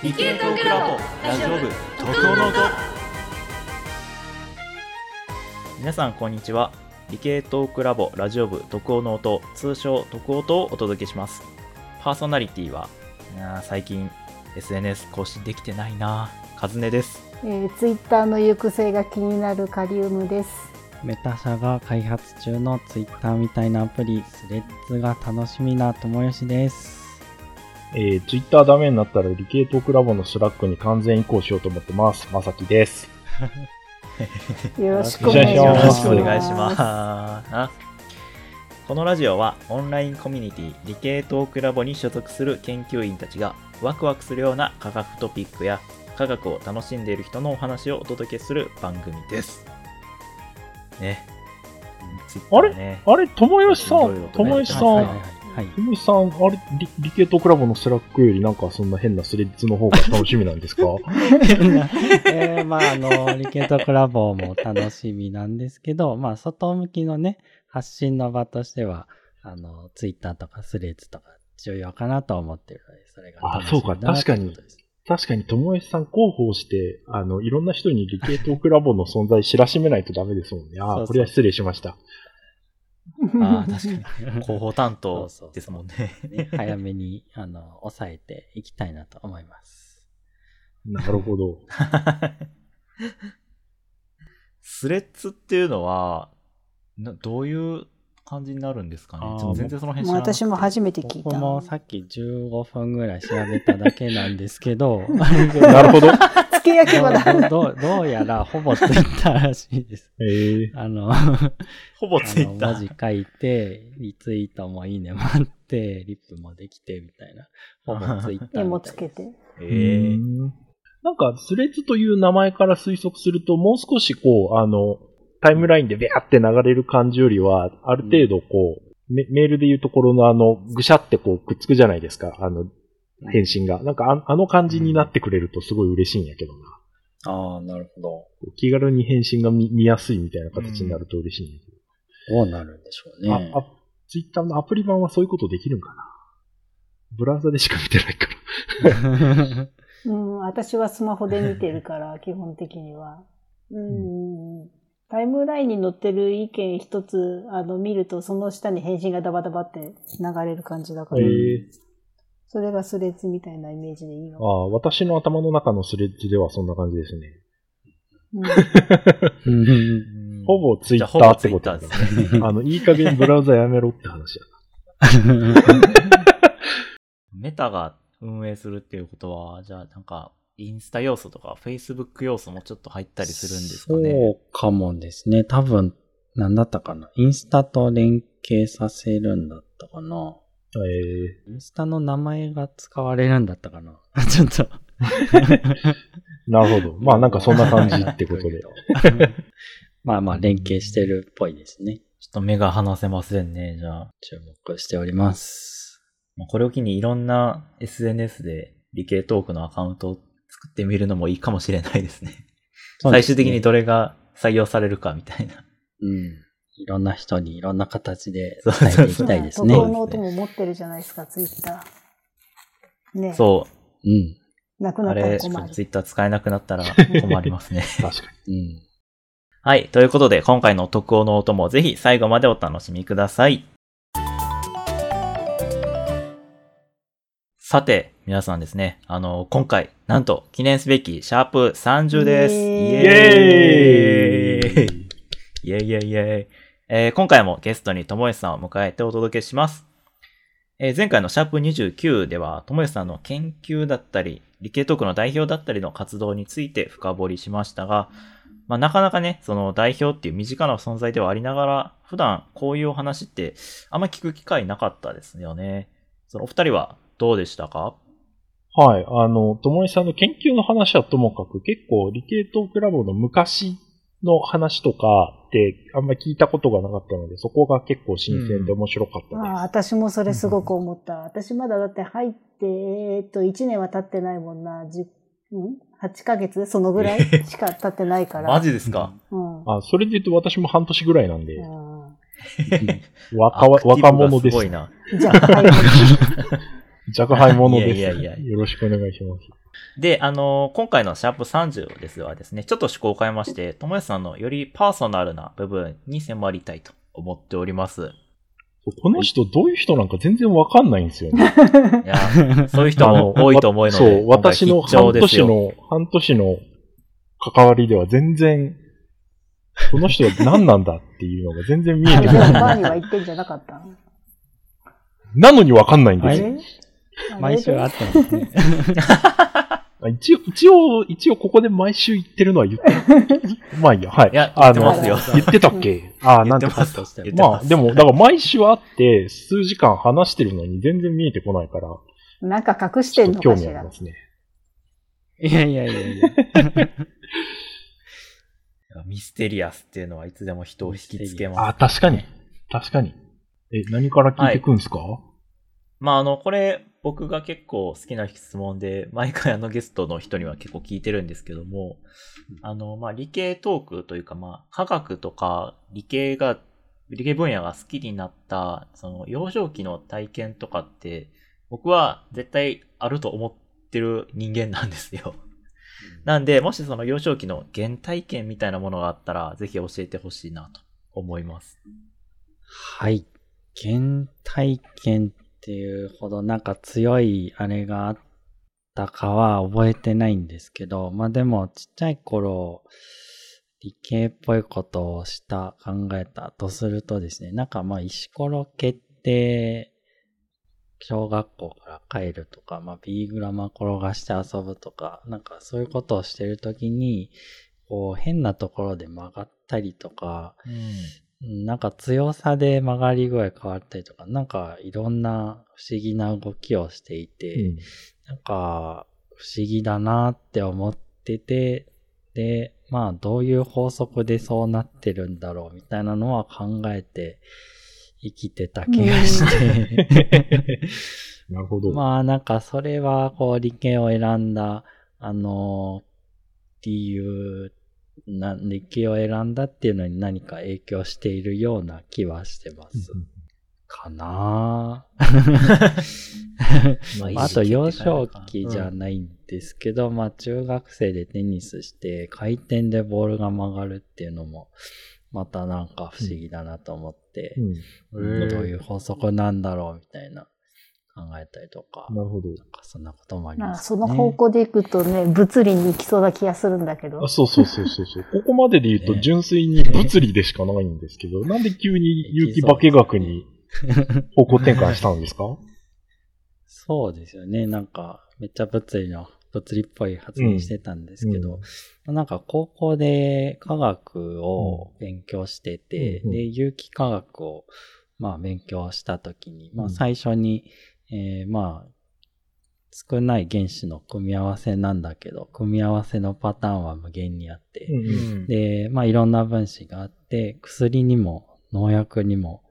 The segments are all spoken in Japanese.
理系トークラボラジオ部特攻の音。皆さんこんにちは。理系トークラボラジオ部特攻の音通称特音をお届けします。パーソナリティはい最近 SNS 更新できてないな。カズネです。えー、ツイッターの行く末が気になるカリウムです。メタ社が開発中の Twitter みたいなアプリ、スレッズが楽しみな友吉です。えー、ツイッターダメになったら理系トークラボのスラックに完全移行しようと思ってます。まさきです。よろしくお願いします。よろしくお願いしますこのラジオはオンラインコミュニティ理系トークラボに所属する研究員たちがワクワクするような科学トピックや科学を楽しんでいる人のお話をお届けする番組です。ね。あれね、あれ、ともよしさん？いろいろ、とねともよしさはいはいん、はい。ともよしさん、あれ、理理系トークラボのスラックよりなんかそんな変なスレッズの方が楽しみなんですか？えー、まあ、あの、理系トークラボも楽しみなんですけど、まあ、外向きのね、発信の場としては、あの、ツイッターとかスレッズとか重要かなと思ってるので、それが楽しみだなあそうか確かに確かにともよしさん広報して、あの、いろんな人に理系トークラボの存在知らしめないとダメですもんね。ああ、これは失礼しました。ああ、確かに。広報担当ですもんね。ね早めに、あの、抑えていきたいなと思います。なるほど。スレッズっていうのは、などういう感じになるんですかね？全然その辺私も初めて聞いた。僕もさっき15分ぐらい調べただけなんですけど、なるほど。つけ焼き場だ。どうどうやらほぼツイッターらしいです。ええあの、ほぼあのツイッター。文字書いて、リツイートもいいねもあって、リップもできてみたいな。ほぼツイッターみたいです。絵もつけて。えうーんなんか、スレッズという名前から推測すると、もう少しこう、あの、タイムラインでビャーって流れる感じよりは、ある程度こう、メメールでいうところのあの、ぐしゃってこう、くっつくじゃないですか、あの、返信が。なんかあ、あの感じになってくれるとすごい嬉しいんやけどな。ああ、なるほど。気軽に返信が見見やすいみたいな形になると嬉しいんやけどうなるんでしょうど。ね。あ、あ、ツイッターのアプリ版はそういうことできるんかな？ブラウザでしか見てないから。うん、私はスマホで見てるから、基本的には。うん。タイムラインに載ってる意見一つ、あの、見ると、その下に返信がダバダバって流れる感じだから、えーそれがスレッズみたいなイメージでいいの？ああ、私の頭の中のスレッズではそんな感じですね。うんほぼツイッターってことですね。あの、いい加減ブラウザやめろって話や メタが運営するっていうことは、じゃあなんか、インスタ要素とか、フェイスブック要素もちょっと入ったりするんですかね？そうかもですね。多分、なんだったかな。インスタと連携させるんだったかな。な。えインスタの名前が使われるんだったかな？ちょっと。ー、なるほど。まあなんかそんな感じってことで。まあまあ、連携してるっぽいですね。ちょっと目が離せませんね、じゃあ。注目しております。まあこれを機にいろんな SNS で理系トークのアカウントを作ってみるのもいいかもしれないですね。最終的にどれが採用されるかみたいな。うん。いろんな人にいろんな形でそう伝えていきたいですね。そうの音も持ってるじゃないですか、ツイッター。ね。そうん。う。なくなったら困る。ツイッター使えなくなったら 困りますね。確かうん。はい。ということで、今回の特報の音もぜひ最後までお楽しみください。さて、皆さんですね、あの、今回、なんと、記念すべき、シャープ30です。イイエーイに。イエーイエーイイェイイェイイェイ。えー今回もゲストにともよしさんを迎えてお届けします。えー前回のシャープ29では、ともよしさんの研究だったり、理系トークの代表だったりの活動について深掘りしましたが、まあ、なかなかね、その代表っていう身近な存在ではありながら、普段こういうお話ってあんま聞く機会なかったですよね。そのお二人はどうでしたか？はい。あの、ともえさんの研究の話はともかく、結構理系トークラボの昔の話とかってあんまり聞いたことがなかったので、そこが結構新鮮で面白かったです。ああ、私もそれすごく思った。私まだだって入って、えーっと、1年は経ってないもんな。10ん ?8 ヶ月？そのぐらいしか経ってないから。マジですか？うん。あ、それで言うと私も半年ぐらいなんで、うん若若者です。すごいな。じゃあ、はい。若輩者です。いやいやいやよろしくお願いします。で、あのー今回のシャープ30ですはですね、ちょっと趣向を変えまして、ともやさんのよりパーソナルな部分に迫りたいと思っております。この人どういう人なんか全然わかんないんですよね。いや、そういう人も多いと思うので、そう、私の半ですよ。年の、半年の関わりでは全然、この人は何なんだっていうのが全然見えてこない。バーには行ってんじゃなかったの？なのにわかんないんあですよ。れ毎週会ってますね。一応、一応、一応ここで毎週言ってるのは言ってる。まあいいや、はい。いやあ言ってますよ言ってたっけ？ああ、なんて言ってます。まあ、でも、だから毎週会って、数時間話してるのに全然見えてこないから、なんか隠してんのかしら味ありま。すね。いやいやいやいや。ミステリアスっていうのはいつでも人を引きつけああ、ます。確かに。確かに。え、何から聞いてくんすか、まあ、あの、これ、僕が結構好きな質問で、毎回あのゲストの人には結構聞いてるんですけども、あの、まあ、理系トークというか、まあ、科学とか理系が、理系分野が好きになった、その、幼少期の体験とかって、僕は絶対あると思ってる人間なんですよ。なんで、もしその幼少期の原体験みたいなものがあったら、ぜひ教えてほしいなと思います。はい。原体験っていうほどなんか強いあれがあったかは覚えてないんですけど、まあでもちっちゃい頃、理系っぽいことをした、考えたとするとですね、なんかまあ石ころ蹴って、小学校から帰るとか、まあビーグラマ転がして遊ぶとか、なんかそういうことをしてるときに、こう変なところで曲がったりとか、うん。うんなんか強さで曲がり具合変わったりとか、なんかいろんな不思議な動きをしていて、うんなんか不思議だなって思ってて、で、まあどういう法則でそうなってるんだろうみたいなのは考えて生きてた気がして、なるほど。まあなんかそれはこう理系を選んだ、あの理由、な理系を選んだっていうのに何か影響しているような気はしてます。かなぁ。ま まあ、あと幼少期じゃないんですけど、まあ中学生でテニスして回転でボールが曲がるっていうのも、またなんか不思議だなと思って、うん。うん。どういう法則なんだろうみたいな考えたりとか、なるほど。なんかそんなこともあります、その方向でいくとね、物理に行きそうな気がするんだけど。あ。そうそうそうそうそう。ここまでで言うとね。純粋に物理でしかないんですけど、なんで急に有機化学に方向転換したんですか？そうですよね。なんか、めっちゃ物理の、物理っぽい発言してたんですけど、なんか高校で科学を勉強してて、うんうん。で、有機化学を、まあ勉強したときに、まうん。あ最初に、えーまあ、少ない原子の組み合わせなんだけど、組み合わせのパターンは無限にあって、うん。で、まあいろんな分子があって、薬にも農薬にも、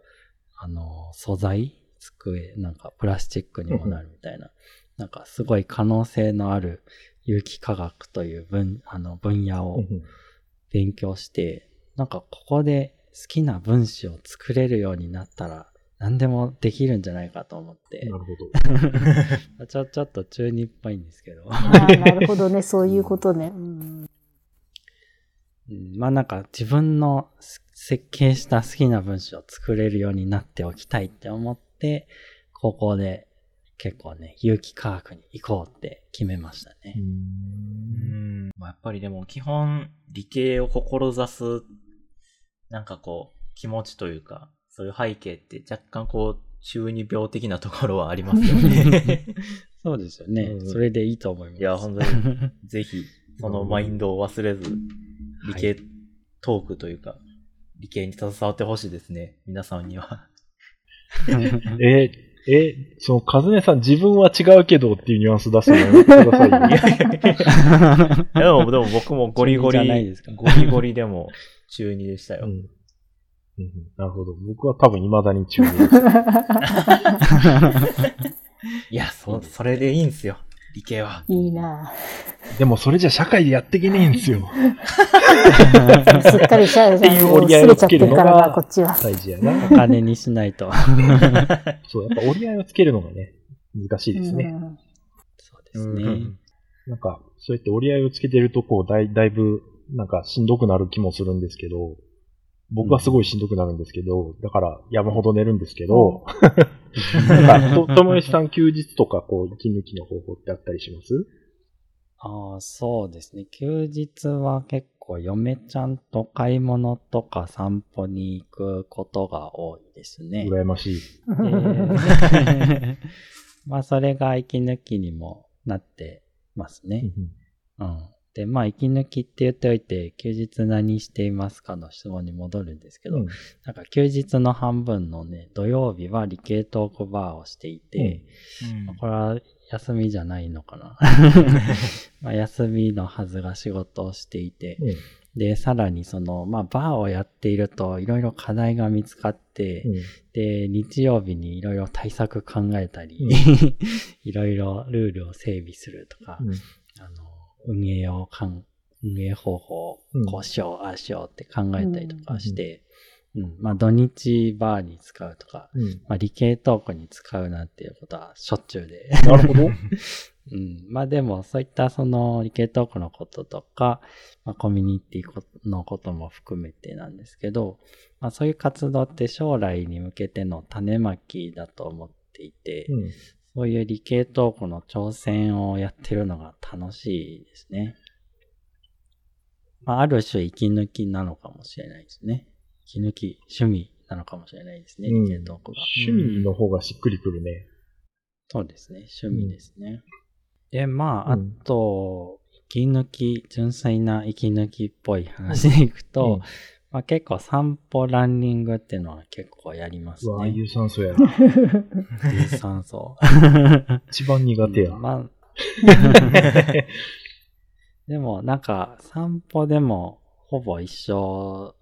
あの、素材机、なんかプラスチックにもなるみたいな、なんかすごい可能性のある有機化学という分、あの分野を勉強して、なんかここで好きな分子を作れるようになったら、何でもできるんじゃないかと思ってな、るほど。ちょ、ちょっと中二っぽいんですけど、ああ、なるほどね、そういうことね。うんうんまあなんか自分の設計した好きな文章を作れるようになっておきたいって思って、高校で結構ね、有機化学に行こうって決めましたね。うん。まあ、やっぱりでも基本理系を志す、なんかこう、気持ちというか、そういう背景って若干こう、中二病的なところはありますよね。そうですよね。うんそれでいいと思います。いや、本当に、ぜひ、そのマインドを忘れず、理系トークというか、理系に携わってほしいですね。皆さんには。え、え、その、カズネさん自分は違うけどっていうニュアンス出すのやめてくださいよ。でも、でも僕もゴリゴリ、中二じゃないですかゴリゴリでも中二でしたよ。うんうんなるほど。僕は多分未だに中二です。いや、そ、それでいいんすよ。理系は。いいなでもそれじゃ社会でやっていけねえんですよ。すっかりシャイってり合いをすれちゃってつけるのるからな、がこっちは。大事やな。お金にしないと。そう、やっぱ折り合いをつけるのがね、難しいですね。うんそうですね。うんなんか、そうやって折り合いをつけてると、こう、だいだいぶ、なんか、しんどくなる気もするんですけど、僕はすごいしんどくなるんですけど、だから、山ほど寝るんですけど、なん か、と、ともえさん休日とか、こう、息抜きの方法ってあったりします？ああ、そうですね。休日は結構嫁ちゃんと買い物とか散歩に行くことが多いですね。羨ましい。で まあ、それが息抜きにもなってますね。うん。で、まあ、息抜きって言っておいて、休日何していますかの質問に戻るんですけど、うん。なんか休日の半分のね、土曜日は理系トークバーをしていて、まあこれは休みじゃないのかな。まあ休みのはずが仕事をしていて、うん。で、さらにその、まあ、バーをやっていると、いろいろ課題が見つかって、うん。で、日曜日にいろいろ対策考えたり、うん。いろいろルールを整備するとか、うん。あの、運営をかん、運営方法こうしよう、ああしようって考えたりとかして、うん、まあ土日バーに使うとか、うんまあ理系トークに使うなんていうことはしょっちゅうで。なるほど。うん。まあでも、そういったその理系トークのこととか、まあコミュニティのことも含めてなんですけど、まあそういう活動って将来に向けての種まきだと思っていて、うんそういう理系トークの挑戦をやってるのが楽しいですね。まあある種息抜きなのかもしれないですね。息抜き、趣味なのかもしれないですね、うん理系トークが。趣味の方がしっくりくるね。そうですね。趣味ですね。で、まあ、あうんと、息抜き、純粋な息抜きっぽい話でいくと、うんまあ結構散歩、ランニングっていうのは結構やりますうわ、ね。有酸素や。有酸素。一番苦手や。うんまあ、でもなんか散歩でもほぼ一緒、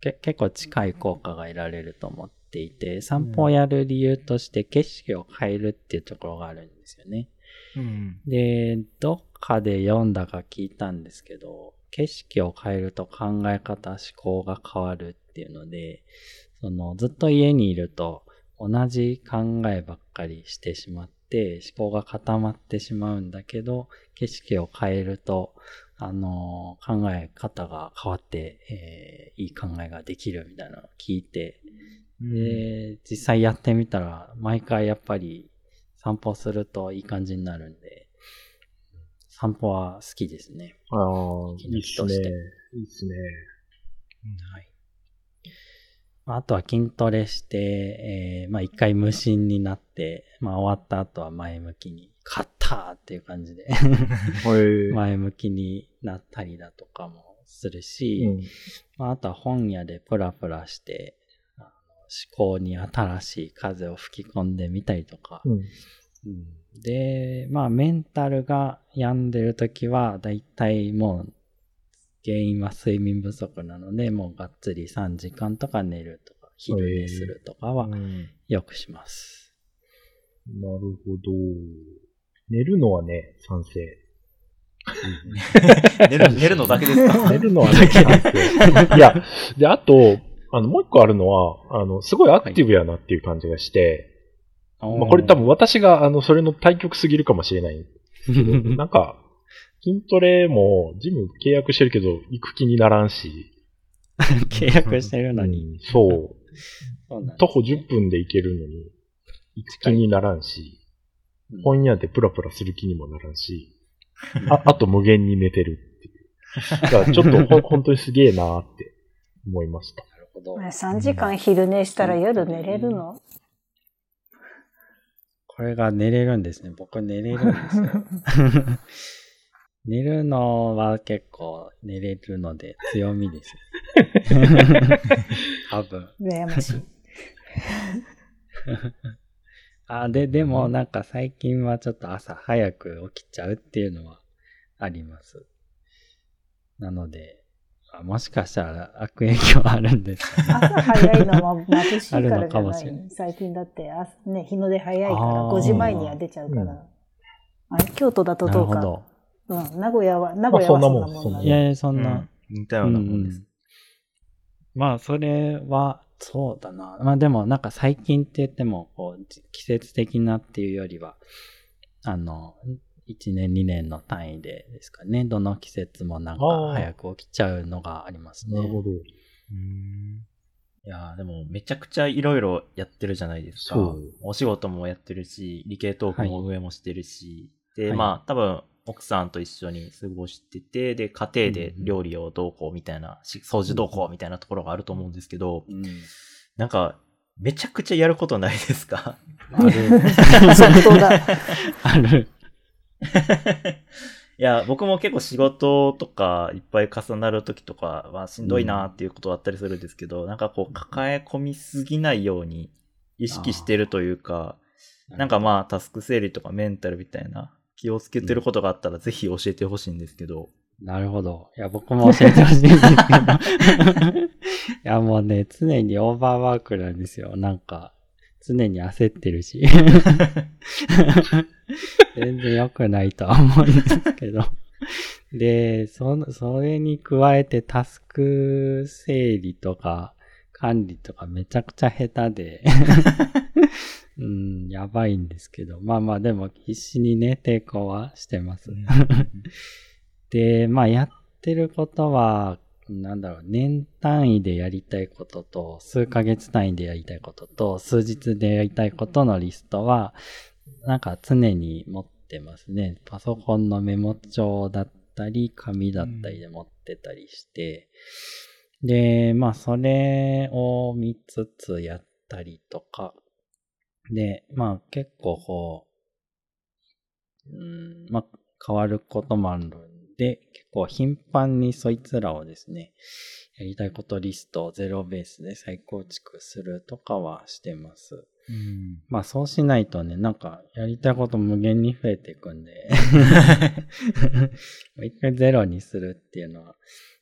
け結構近い効果が得られると思っていて、散歩をやる理由として景色を変えるっていうところがあるんですよね。うん。で、どっかで読んだか聞いたんですけど、景色を変えると考え方、思考が変わるっていうので、そのずっと家にいると同じ考えばっかりしてしまって、思考が固まってしまうんだけど、景色を変えると、あの考え方が変わって、えーいい考えができるみたいなのを聞いて、で、実際やってみたら、毎回やっぱり散歩するといい感じになるんで、散歩は好きですね。ああ、いいっすね。としていいっすね。はい。まああとは筋トレして、えーまあ一回無心になって、まあ終わった後は前向きに、勝ったーっていう感じではい。前向きになったりだとかもするし、うんまあ、あとは本屋でプラプラして、思考に新しい風を吹き込んでみたりとか、うんうんで、まあメンタルが病んでるときは、だいたいもう原因は睡眠不足なので、もうがっつり3時間とか寝るとか、昼寝するとかはうんよくします。なるほど。寝るのはね、賛成。寝る、寝るのだけですか？寝るのはね、賛成。いや、で、あと、あの、もう一個あるのは、あの、すごいアクティブやなっていう感じがして、まあ、これ多分私が、あの、それの対極すぎるかもしれない。分 なんか、筋トレも、ジム契約してるけど、行く気にならんし。契約してるのに。うんそう。そうなんです徒歩10分で行けるのに、行く気にならんし、うん本屋でプラプラする気にもならんし、ああと無限に寝てるっていう。だからちょっとほん 本当にすげえなーって思いました。なるほど。3時間昼寝したら夜寝れるの？これが寝れるんですね。僕寝れるんですよ。寝るのは結構寝れるので強みです。多分。羨ましい。あ、で、でもなんか最近はちょっと朝早く起きちゃうっていうのはあります。なので、あもしかしたら悪影響あるんですかね。朝早いのは眩しいかあるのらじゃなかもしれない。い最近だってあ、ね、日の出早いからあー。5時前には出ちゃうから。うん。京都だとどうか。うん、名古屋は、名古屋はそんなもんなんそんなもん。いやいや、そんな、似たようなもんです。まあ、それはそうだな。まあでもなんか最近って言っても、こう、じ季節的なっていうよりは、あの、1年2年の単位でですかね。どの季節もなんか早く起きちゃうのがありますね。なるほど。いやーでもめちゃくちゃいろいろやってるじゃないですかそう。お仕事もやってるし、理系トークも運営もしてるし、で、はいまあ多分奥さんと一緒に過ごしてて、で、家庭で料理をどうこうみたいな、し掃除どうこうみたいなところがあると思うんですけど、うん。なんか、めちゃくちゃやることないですか？ある。相当だ。ある。いや、僕も結構仕事とかいっぱい重なる時とかはしんどいなっていうことはあったりするんですけど、なんかこう抱え込みすぎないように意識してるというか、なんかまあタスク整理とかメンタルみたいな気をつけてることがあったらぜひ教えてほしいんですけど。なるほど。いや、僕も教えてほしいんですけど。いや、もうね、常にオーバーワークなんですよ。なんか、常に焦ってるし。全然良くないとは思うんですけど。で、その、それに加えてタスク整理とか管理とかめちゃくちゃ下手で、うん、やばいんですけど。まあまあでも必死にね、抵抗はしてます。で、まあやってることは、なんだろう、年単位でやりたいことと、数ヶ月単位でやりたいことと、数日でやりたいことのリストは、なんか常に持ってますね。パソコンのメモ帳だったり、紙だったりで持ってたりして、で、まあそれを見つつやったりとか、で、まあ結構こう、うん、まあ変わることもあるので、結構頻繁にそいつらをですね、やりたいことリストをゼロベースで再構築するとかはしてます。まあそうしないとね、なんかやりたいこと無限に増えていくんで、一回ゼロにするっていうのは、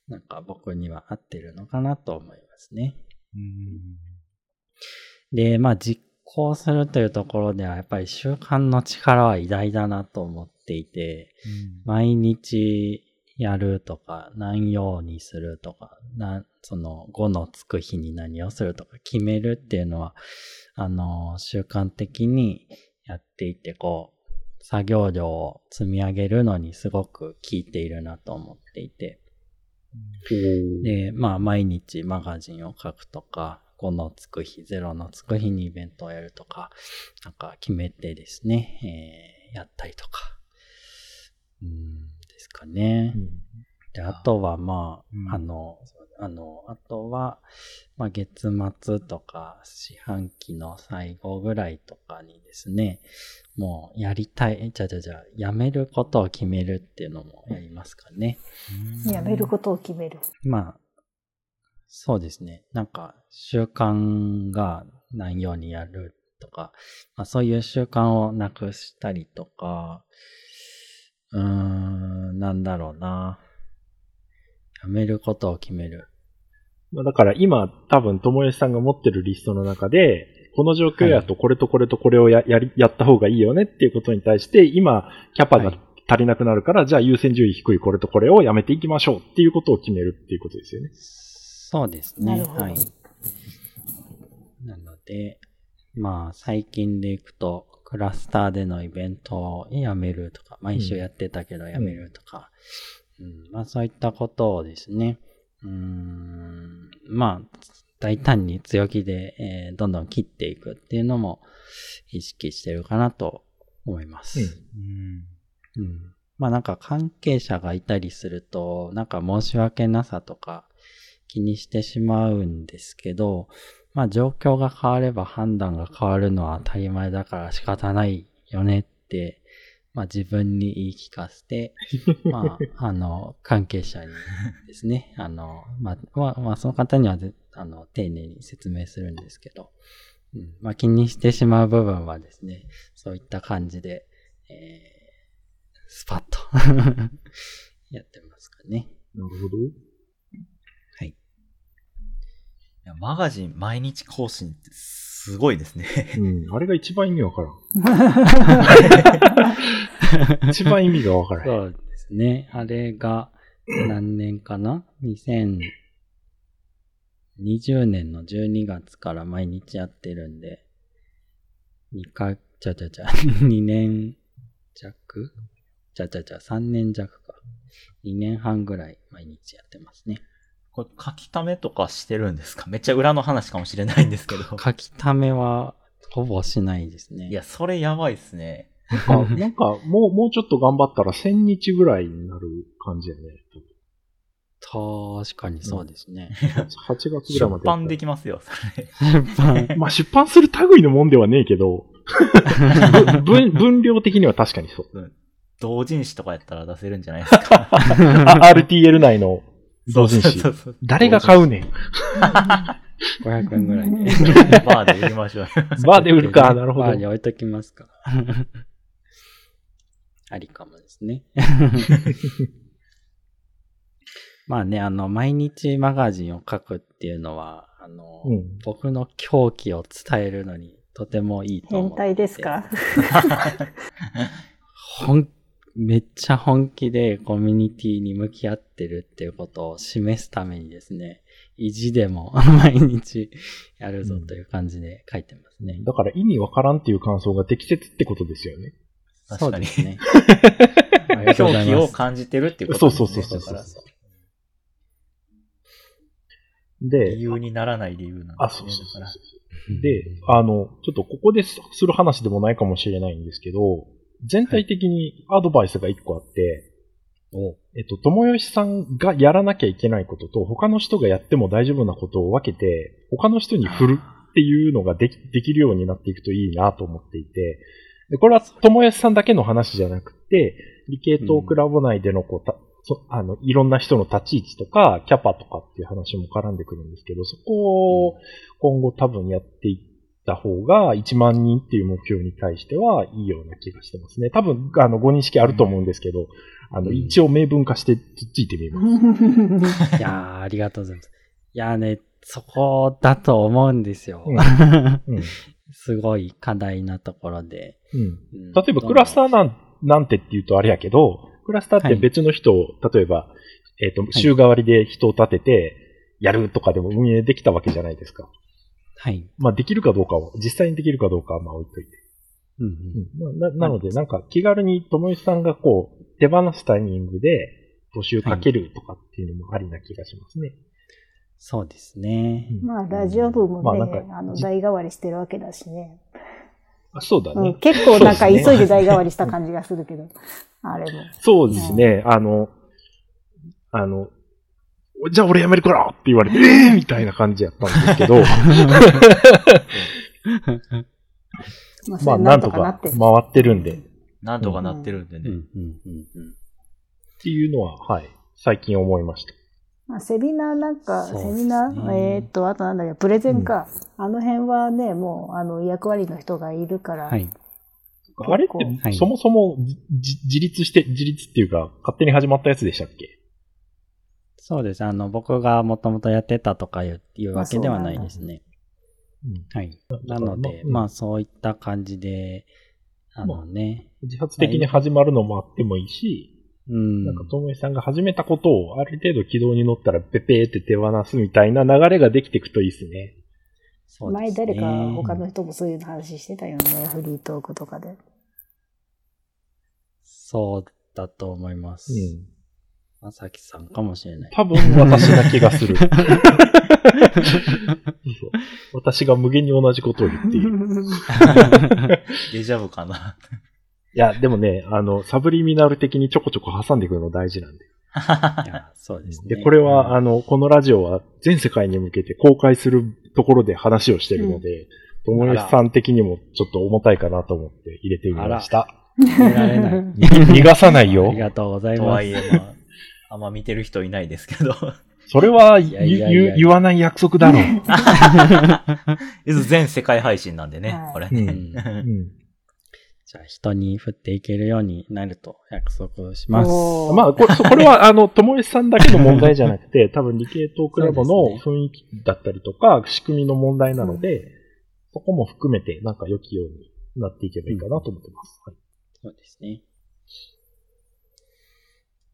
なんか僕には合ってるのかなと思いますね。で、まあ実行するというところではやっぱり習慣の力は偉大だなと思っていて、毎日やるとか、何曜にするとか、な、その5のつく日に何をするとか決めるっていうのは、あの、習慣的にやっていて、こう、作業量を積み上げるのにすごく効いているなと思っていて、で、まあ、毎日マガジンを書くとか、5のつく日、0のつく日にイベントをやるとか、なんか決めてですね、えーやったりとか、うん、ですかね。で、あとはまうんあ、あの、あの、あとは、まあ、月末とか四半期の最後ぐらいとかにですね、もうやりたい、じゃあじゃあじゃあ、やめることを決めるっていうのもやりますかね。やめることを決める。まあ、そうですね。なんか、習慣がないようにやるとか、まあ、そういう習慣をなくしたりとか、うーん、なんだろうな。やめることを決める。まあだから今多分友吉さんが持ってるリストの中で、この状況やとこれとこれとこれをややりやった方がいいよねっていうことに対して、今、キャパがはい足りなくなるから、じゃあ優先順位低いこれとこれをやめていきましょうっていうことを決めるっていうことですよね。そうですね。はい。なので、まあ、最近でいくと、クラスターでのイベントをやめるとか、毎週やってたけどやめるとか、うん。まあそういったことをですね、うーん、まあ、大胆に強気で、えーどんどん切っていくっていうのも意識してるかなと思います。うん。まあなんか関係者がいたりすると、なんか申し訳なさとか気にしてしまうんですけど、まあ状況が変われば判断が変わるのは当たり前だから仕方ないよねって、まあ自分に言い聞かせて、まあ、あの、関係者にですね、あの、まあ、まあ、まあその方にはぜあの、丁寧に説明するんですけど、うん、まあ気にしてしまう部分はですね、そういった感じで、えースパッと やってますかね。なるほど。はい。いやマガジン毎日更新ってすごいですね。うん。あれが一番意味わからん。一番意味がわからん。そうですね。あれが何年かな ?2000、20年の12月から毎日やってるんで、2か、ちゃちゃちゃ、2年弱？ちゃちゃちゃ、3年弱か。2年半ぐらい毎日やってますね。これ書き溜めとかしてるんですか？めっちゃ裏の話かもしれないんですけど。書き溜めはほぼしないですね。いや、それやばいっすね。なんか、なんかもう、もうちょっと頑張ったら1000日ぐらいになる感じやね。確かにそうですね。8月ぐら出いまで。版できますよ、それ。出版まあ出版する類のもんではねえけど、分、分量的には確かにそう。同人誌とかやったら出せるんじゃないですか？あ RTL 内の同人誌そう。そうそう誰が買うねん。500円ぐらいで。バーで売りましょう よ。バーで売るか、なるほどバー。に置いときますか。ありかもですね。まあね、あの、毎日マガジンを書くっていうのは、あの、うん僕の狂気を伝えるのにとてもいいと思変う。態ですか？本、めっちゃ本気でコミュニティに向き合ってるっていうことを示すためにですね、意地でも毎日やるぞという感じで書いてますね。だから意味わからんっていう感想が適切ってことですよね。そう確かにですね。狂気を。感じてるっていうことですね。そうそうそうそうだからで理、由にならない理由なんですね。あ、そうそうそうだからそう。で、あの、ちょっとここですする話でもないかもしれないんですけど、全体的にアドバイスが一個あって、おえっと、友吉さんがやらなきゃいけないことと、他の人がやっても大丈夫なことを分けて、他の人に振るっていうのができできるようになっていくといいなと思っていて、でこれは友吉さんだけの話じゃなくて、理系トークラボ内でのこうた、そあの、いろんな人の立ち位置とか、キャパとかっていう話も絡んでくるんですけど、そこを今後多分やっていった方が、1万人っていう目標に対してはいいような気がしてますね。多分、あの、ご認識あると思うんですけど、あの、うん一応明文化してつっついてみます。いやー、ありがとうございます。いやーね、そこだと思うんですよ。うん うん。すごい課題なところで。うん。うん例えばクラスターなんなんてって言うとあれやけど、クラスターってはい別の人を、例えば、えっ、と、週替わりで人を立てて、やるとかでも運営できたわけじゃないですか。はい。まあ、できるかどうかを、実際にできるかどうかはまあ置いといて。うんうんなななので、なんか気軽に友吉さんがこう、手放すタイミングで募集かけるとかっていうのもありな気がしますね。そうですね。まあ、ラジオ部もね、まああの、代替わりしてるわけだしね。あそうだね。うん、結構なんか急いで代替わりした感じがするけど、あれも。そうですね。あの、あの、じゃあ俺辞めるからって言われて、え えー、みたいな感じやったんですけど、まあ、なんとかとかなってる。回ってるんで、っなんとかなってるんでね。うんうんうんうん。ていうのは、はい、最近思いました。まあ、セミナーなんか、ね。セミナー、えーっと、あとなんだっけ、プレゼンか。あの辺はね、もう、あの、役割の人がいるから、はい。あれっはいて、そもそもじ自立して、自立っていうか、勝手に始まったやつでしたっけ？そうです。あの、僕がもともとやってたとかいういうわけではないですね。はい。なので、うんまあそういった感じで、あのね、自発的に始まるのもあってもいいし、うん。なんか、ともえさんが始めたことをある程度軌道に乗ったらペペーって手放すみたいな流れができていくといいですね。そうですね前誰か他の人もそういう話してたよね、フリートークとかで。そうだと思います。うん。まさきさんかもしれない。多分私な気がする。そう私が無限に同じことを言っている。デジャブかな。いや、でもね、あの、サブリミナル的にちょこちょこ挟んでいくの大事なんで。いや、そうですね。で、これは、あの、このラジオは全世界に向けて公開するところで話をしてるので、ともえさん的にもちょっと重たいかなと思って入れてみました。見られない。逃がさないよあり。がとうございます。とはいえ、まあ、あんま見てる人いないですけど。それはやいやいや言わない約束だろう。全世界配信なんでねは、いこれね。うんうんじゃあ人に振っていけるようになると約束します。まあ、これ、これは、あの、ともえさんだけの問題じゃなくて、多分理系トークラボの雰囲気だったりとか、仕組みの問題なので、そこも含めて、なんか良きようになっていけばいいかなと思ってます。はい、っそうですね。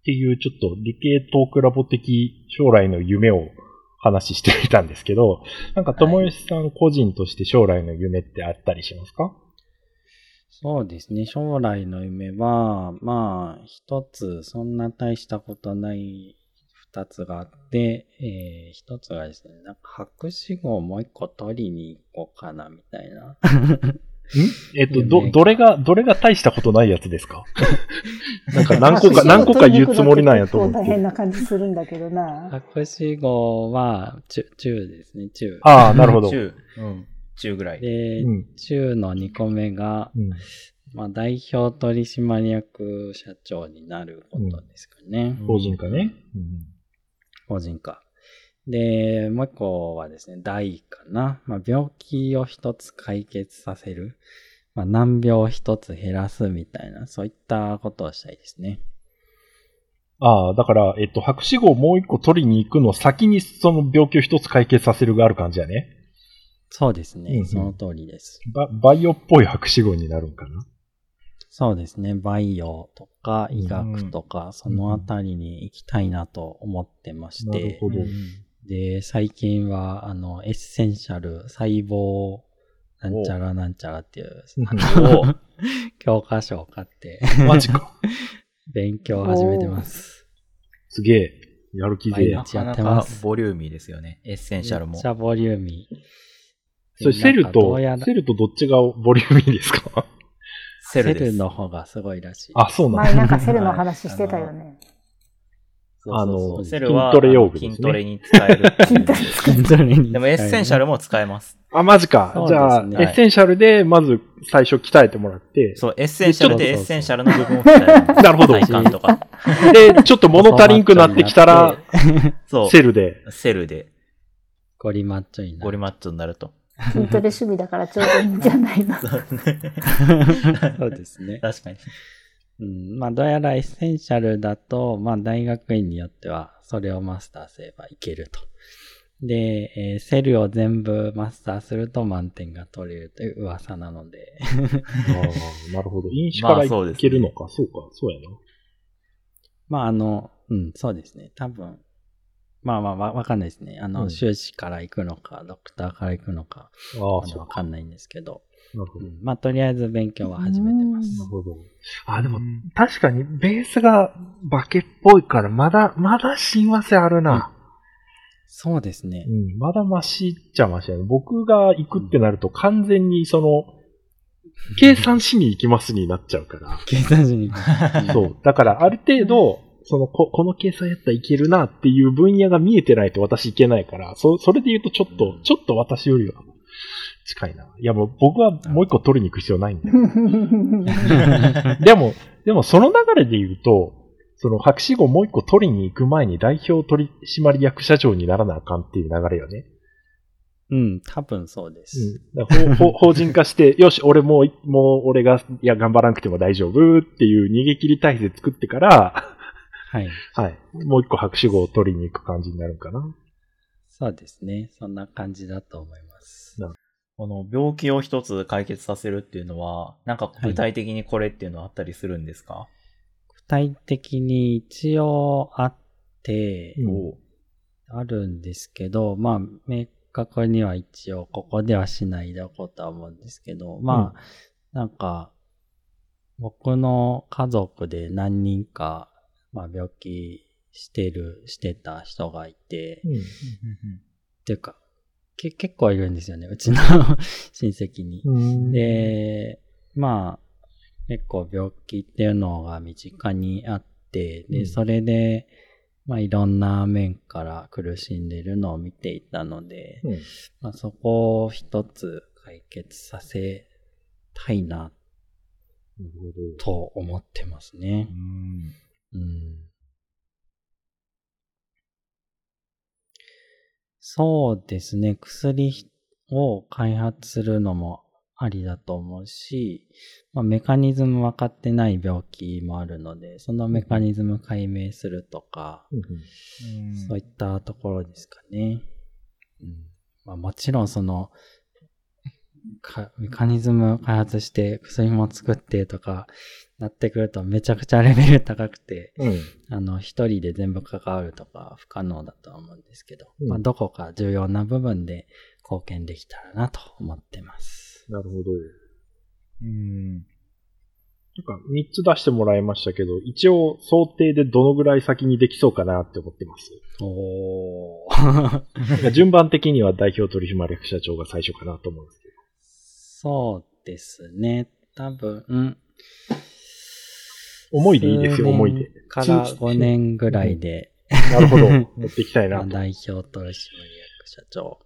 ていう、ちょっと理系トークラボ的将来の夢を話してみたんですけど、なんか、ともよしさん個人として将来の夢ってあったりしますか？そうですね。将来の夢は、まあ、一つ、そんな大したことない二つがあって、えー、一つがですね、なんか博士号をもう一個取りに行こうかな、みたいな。え？っと、ど、夢どれが、どれが大したことないやつですか？なんか何個か、何個か言うつもりなんやと思結構大。変な感じするんだけどな。博士号は、中、中ですね、中。ああ、なるほど。中、うん。中ぐらい。で、うん中の2個目が、うんまあ、代表取締役社長になることですかね。法人化ね。法人化。で、もう一個はですね、大かな。まあ、病気を一つ解決させる。まあ、難病を一つ減らすみたいな、そういったことをしたいですね。ああ、だから、えっと、博士号もう一個取りに行くの先にその病気を一つ解決させるがある感じやね。そうですね。うんうんその通りです。ババイオっぽい博士号になるんかな。そうですね。バイオとか医学とか、そのあたりに行きたいなと思ってまして、なるほど。で、最近は、あの、エッセンシャル細胞なんちゃらなんちゃらっていう、教科書を買って、マジか。勉強を始めてます。すげえ。やる気でやってまかすボリューミーですよね。エッセンシャルもめっちゃボリューミー。それセルとセルとどっちがボリューミーですか？セルです。の方がすごいらしい。あ、そうなん前だ。なんかセルの話してたよね。あのセルは筋トレ用具ですね筋トレに使える。筋トレにでもエッセンシャルも使えます。あ、マジか。そうじゃあ、ですねエッセンシャルで、まず最初鍛えてもらって、そう、エッセンシャルでエッセンシャルの部分を使える。なるほどとか。で、ちょっと物足りんくなってきたら、そう。セルで。セルでゴリマッチョになる。ゴリマッチョになると。筋トレ趣味だからちょうどいいんじゃないの？そう ですね。確かに。うん、まあ、どうやらエッセンシャルだと、まあ、大学院によっては、それをマスターすればいけると。で、えーセルを全部マスターすると満点が取れるという噂なので、ああ、なるほど。飲酒からいけるのか。そうか、そうやな。まあ、あの、うん、そうですね。多分、まあまあ、わわかんないですね。あの、うん修士から行くのか、ドクターから行くのか、ああ、まだそうか。わかんないんですけど、まあ、とりあえず勉強は始めてます。なるほど。あ、でも、確かにベースが化けっぽいから、まだ、まだ親和性あるな。そうですねう。ん、まだマシっちゃマシやね。僕が行くってなると完全にその、計算しに行きますになっちゃうから。計算時に。そう。だからある程度、そのこ、この計算やったらいけるなっていう分野が見えてないと私いけないから、そ、それで言うとちょっと、ちょっと私よりは近いな。いやもう僕はもう一個取りに行く必要ないんだよ。でも、でもその流れで言うと、その博士号もう一個取りに行く前に代表取締役社長にならなあかんっていう流れよね。うん、多分そうです。うん。だから 法人化して、よし、俺もうい、もう俺が、いや、頑張らなくても大丈夫っていう逃げ切り体制作ってから、はい。はい。もう一個博士号を取りに行く感じになるかな。そうですね。そんな感じだと思います。この病気を一つ解決させるっていうのは、なんか具体的にこれっていうのはあったりするんですか、具体的に一応あって、うん。あるんですけど、まあ、明確には一応ここではしないでおこうとは思うんですけど、まあ、なんか、僕の家族で何人か、まあ、病気してる、してた人がいて、うん。っていうか、け結構いるんですよね、うちの 親戚に。うん、で、まあ、結構病気っていうのが身近にあって、で、うんそれで、まあいろんな面から苦しんでるのを見ていたので、うんまあそこを一つ解決させたいな。と思ってますねう。んうん。そうですね。薬を開発するのもありだと思うし、まあ、メカニズム分かってない病気もあるので、そのメカニズム解明するとか、うんそういったところですかね。うんまあ、もちろんその、かメカニズム開発して薬も作ってとかなってくるとめちゃくちゃレベル高くて、うん。あの、一人で全部関わるとか不可能だとは思うんですけど、うんまあ、どこか重要な部分で貢献できたらなと思ってます。なるほど。うん。なんか3つ出してもらいましたけど、一応想定でどのぐらい先にできそうかなって思ってます。お順番的には代表取締役社長が最初かなと思うんです。そうですね。多分、うん思いでいいですよ、思いで。から通知5年ぐらいで、なるほど。持っていきたいな代表取締役社長。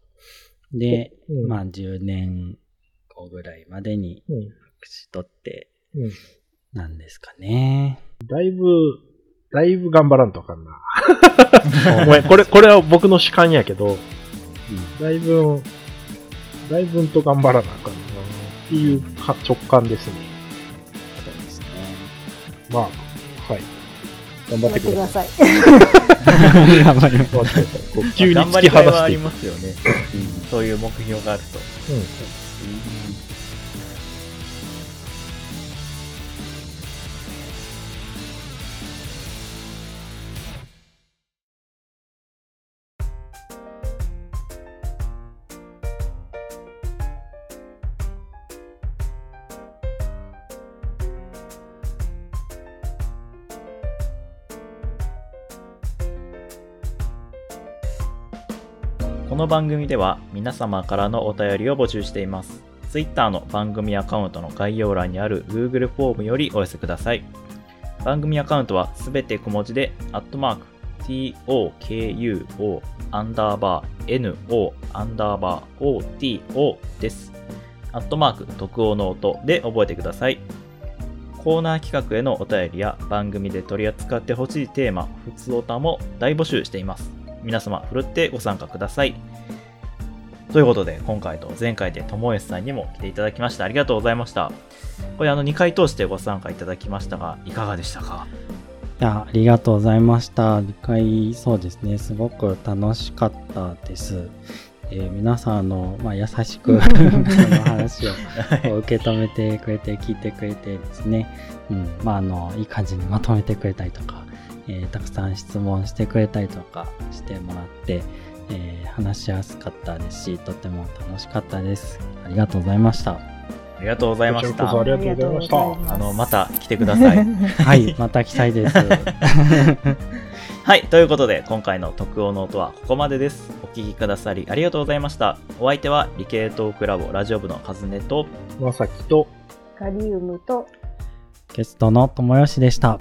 で、うんまあ10年後ぐらいまでにうん博士取って、うんなんですかね。だいぶ、だいぶ頑張らんとあかんな。ごめん、これ、これは僕の主観やけど、だいぶ、だいぶんと頑張らなあかんなっていうか直感ですね。そうですね。まあ、はい。頑張っててくください。頑張ります。頑張ってくださいこう急に突き頑張りがいはあり放していく。ますよね。そういう目標があると。うんこの番組では皆様からのお便りを募集しています。Twitter の番組アカウントの概要欄にある Google フォームよりお寄せください。番組アカウントはすべて小文字で、アットマーク、tokuo、アンダーバー、no、アンダーバー、oto です。アットマーク、特応の音で覚えてください。コーナー企画へのお便りや番組で取り扱ってほしいテーマ、ふつおたも大募集しています。皆様、ふるってご参加ください。ということで、今回と前回でともえさんにも来ていただきましてありがとうございました。これあの2回通してご参加いただきましたが、いかがでしたか？いや、ありがとうございました。理解、そうですね。すごく楽しかったです。えー皆さん、の、まあ、優しく、僕の話を受け止めてくれて、聞いてくれてですね。うん。まあ、あの、いい感じにまとめてくれたりとか、えーたくさん質問してくれたりとかしてもらって、えー話しやすかったですし、とっても楽しかったです。ありがとうございました。ありがとうございました。ありがとうございましたあの、また来てください。はい、また来たいです。はい、ということで、今回の特応の音はここまでです。お聞きくださりありがとうございました。お相手は理系トークラボラジオ部のカズネと、まさきと、カリウムと、ゲストの友吉でした。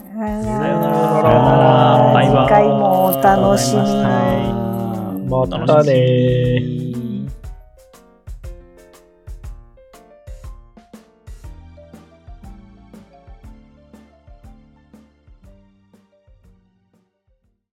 さよなさよなららバイバイ次回もお楽しみに。ましたまたねー。